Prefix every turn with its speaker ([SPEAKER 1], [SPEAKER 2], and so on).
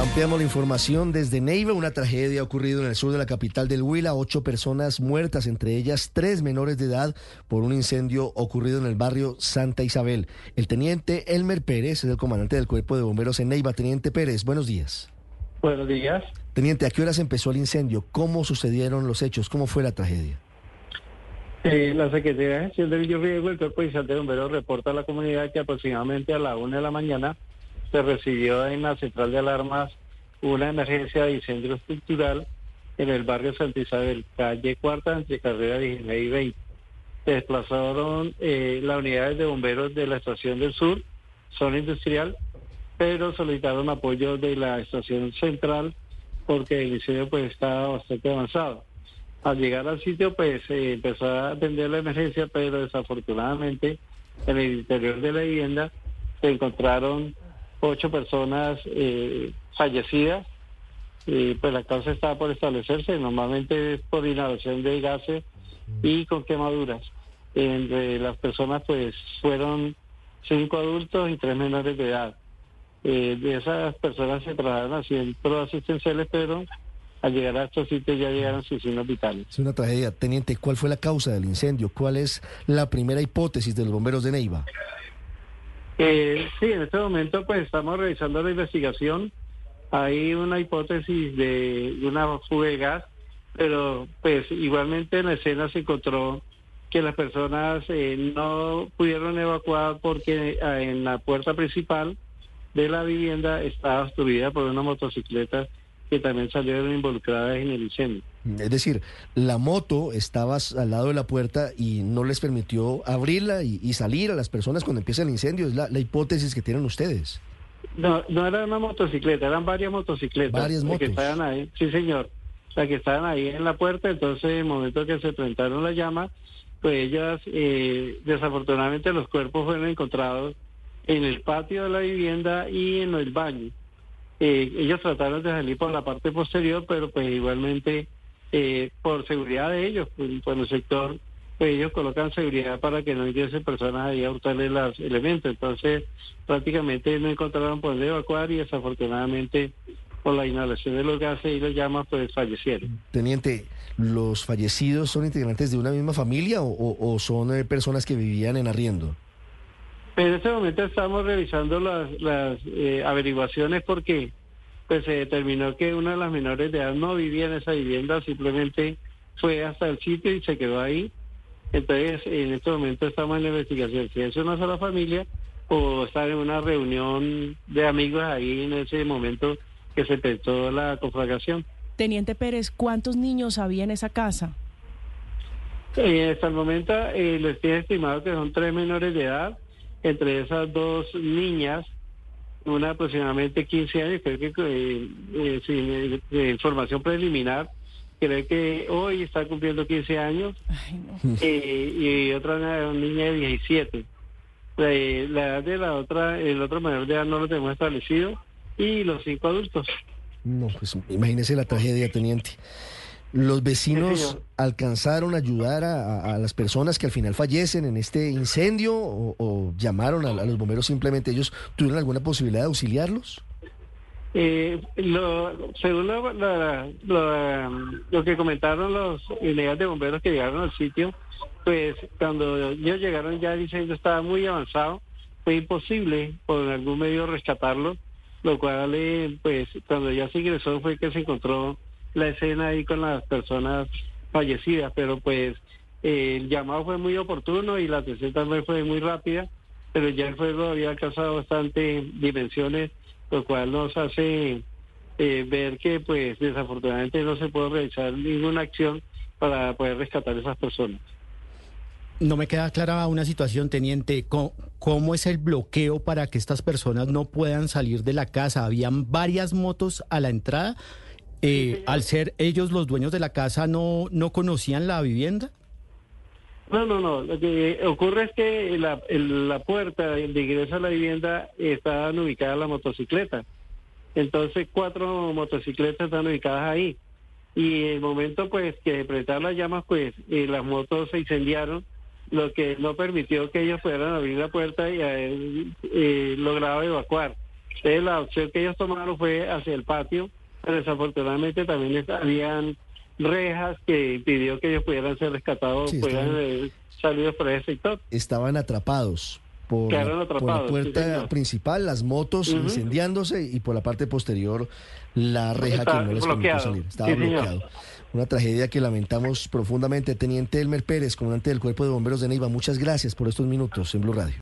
[SPEAKER 1] Ampliamos la información desde Neiva. Una tragedia ha ocurrido en el sur de la capital del Huila. Ocho personas muertas, entre ellas tres menores de edad, por un incendio ocurrido en el barrio Santa Isabel. El teniente Elmer Pérez es el comandante del cuerpo de bomberos en Neiva. Teniente Pérez, buenos días.
[SPEAKER 2] Buenos días.
[SPEAKER 1] Teniente, ¿a qué horas empezó el incendio? ¿Cómo sucedieron los hechos? ¿Cómo fue la tragedia?
[SPEAKER 2] Eh, la Secretaría de Gestión del Riesgo, el Cuerpo de Bomberos, reporta a la comunidad que aproximadamente a la una de la mañana se recibió en la central de alarmas una emergencia de incendio estructural en el barrio Santa Isabel, calle Cuarta, entre carrera 19 y 20. Se desplazaron eh, las unidades de bomberos de la estación del sur, zona industrial, pero solicitaron apoyo de la estación central porque el incendio pues estaba bastante avanzado. Al llegar al sitio pues se empezó a atender la emergencia, pero desafortunadamente en el interior de la vivienda se encontraron ocho personas eh, fallecidas. pues la causa está por establecerse, normalmente es por inhalación de gases y con quemaduras. Entre las personas pues fueron cinco adultos y tres menores de edad. Eh, de esas personas se trasladaron a centros asistenciales, pero al llegar a estos sitios ya llegaron sus signos vitales.
[SPEAKER 1] Es una tragedia. Teniente, ¿cuál fue la causa del incendio? ¿Cuál es la primera hipótesis de los bomberos de Neiva?
[SPEAKER 2] Eh, sí, en este momento pues estamos revisando la investigación. Hay una hipótesis de una fuga de gas, pero pues igualmente en la escena se encontró que las personas eh, no pudieron evacuar porque eh, en la puerta principal de la vivienda estaba obstruida por una motocicleta que también salieron involucradas en el incendio.
[SPEAKER 1] Es decir, la moto estaba al lado de la puerta y no les permitió abrirla y, salir a las personas cuando empieza el incendio. Es la, hipótesis que tienen ustedes.
[SPEAKER 2] No, no era una motocicleta, eran varias motocicletas.
[SPEAKER 1] Varias motos.
[SPEAKER 2] Que estaban ahí, sí señor, las que estaban ahí en la puerta. Entonces, en el momento que se presentaron la llama, pues ellas, eh, desafortunadamente los cuerpos fueron encontrados en el patio de la vivienda y en el baño. Eh, ellos trataron de salir por la parte posterior, pero pues igualmente eh, por seguridad de ellos, por el sector, pues ellos colocan seguridad para que no ingresen personas ahí a hurtarle los elementos. Entonces prácticamente no encontraron poder evacuar y desafortunadamente por la inhalación de los gases y los llamas pues fallecieron.
[SPEAKER 1] Teniente, ¿los fallecidos son integrantes de una misma familia o, son eh, personas que vivían en arriendo?
[SPEAKER 2] En este momento estamos revisando las, las eh, averiguaciones porque pues se determinó que una de las menores de edad no vivía en esa vivienda, simplemente fue hasta el sitio y se quedó ahí. Entonces, en este momento estamos en la investigación si es una sola familia o estar en una reunión de amigos ahí en ese momento que se empezó la conflagración.
[SPEAKER 3] Teniente Pérez, ¿cuántos niños había en esa casa?
[SPEAKER 2] Eh, hasta el momento eh, les tiene estimado que son tres menores de edad entre esas dos niñas, una aproximadamente 15 años, creo que eh, eh, sin eh, información preliminar, creo que hoy está cumpliendo 15 años, y otra niña de 17. La, edad de la otra, el otro menor de edad no lo tenemos establecido, y los cinco adultos.
[SPEAKER 1] No, pues imagínese la tragedia, teniente. ¿Los vecinos alcanzaron a ayudar a, las personas que al final fallecen en este incendio o, llamaron a, los bomberos simplemente? ¿Ellos tuvieron alguna posibilidad de auxiliarlos?
[SPEAKER 2] Eh, lo, según lo, que comentaron los unidades de bomberos que llegaron al sitio, pues cuando ellos llegaron ya el incendio estaba muy avanzado, fue imposible por algún medio rescatarlo, lo cual eh, pues cuando ya se ingresó fue que se encontró la escena ahí con las personas fallecidas, pero pues el llamado fue muy oportuno y la atención también fue muy rápida, pero ya el fuego había alcanzado bastante dimensiones, lo cual nos hace eh, ver que pues desafortunadamente no se puede realizar ninguna acción para poder rescatar a esas personas.
[SPEAKER 4] No me queda clara una situación, teniente. ¿Cómo, es el bloqueo para que estas personas no puedan salir de la casa? Habían varias motos a la entrada. Eh, al ser ellos los dueños de la casa, ¿no, no conocían la vivienda?
[SPEAKER 2] No, no, no. Lo que ocurre es que la, la puerta de ingreso a la vivienda estaban ubicadas la motocicleta. Entonces, cuatro motocicletas están ubicadas ahí. Y el momento pues que presentaron las llamas, pues eh, las motos se incendiaron, lo que no permitió que ellos pudieran abrir la puerta y haber eh, logrado evacuar. Entonces, la opción que ellos tomaron fue hacia el patio, pero desafortunadamente también habían rejas que impidió que ellos pudieran ser rescatados,
[SPEAKER 1] Sí,
[SPEAKER 2] pudieran eh, salir por ese sector.
[SPEAKER 1] Estaban atrapados. Por, la- por la
[SPEAKER 2] atrapados, sí,
[SPEAKER 1] puerta principal, las motos incendiándose y por la parte posterior la reja que no les permitió salir. Estaba
[SPEAKER 2] Sí, señor.
[SPEAKER 1] bloqueado. Una tragedia que lamentamos profundamente. Teniente Elmer Pérez, comandante del Cuerpo de Bomberos de Neiva, muchas gracias por estos minutos en Blue Radio.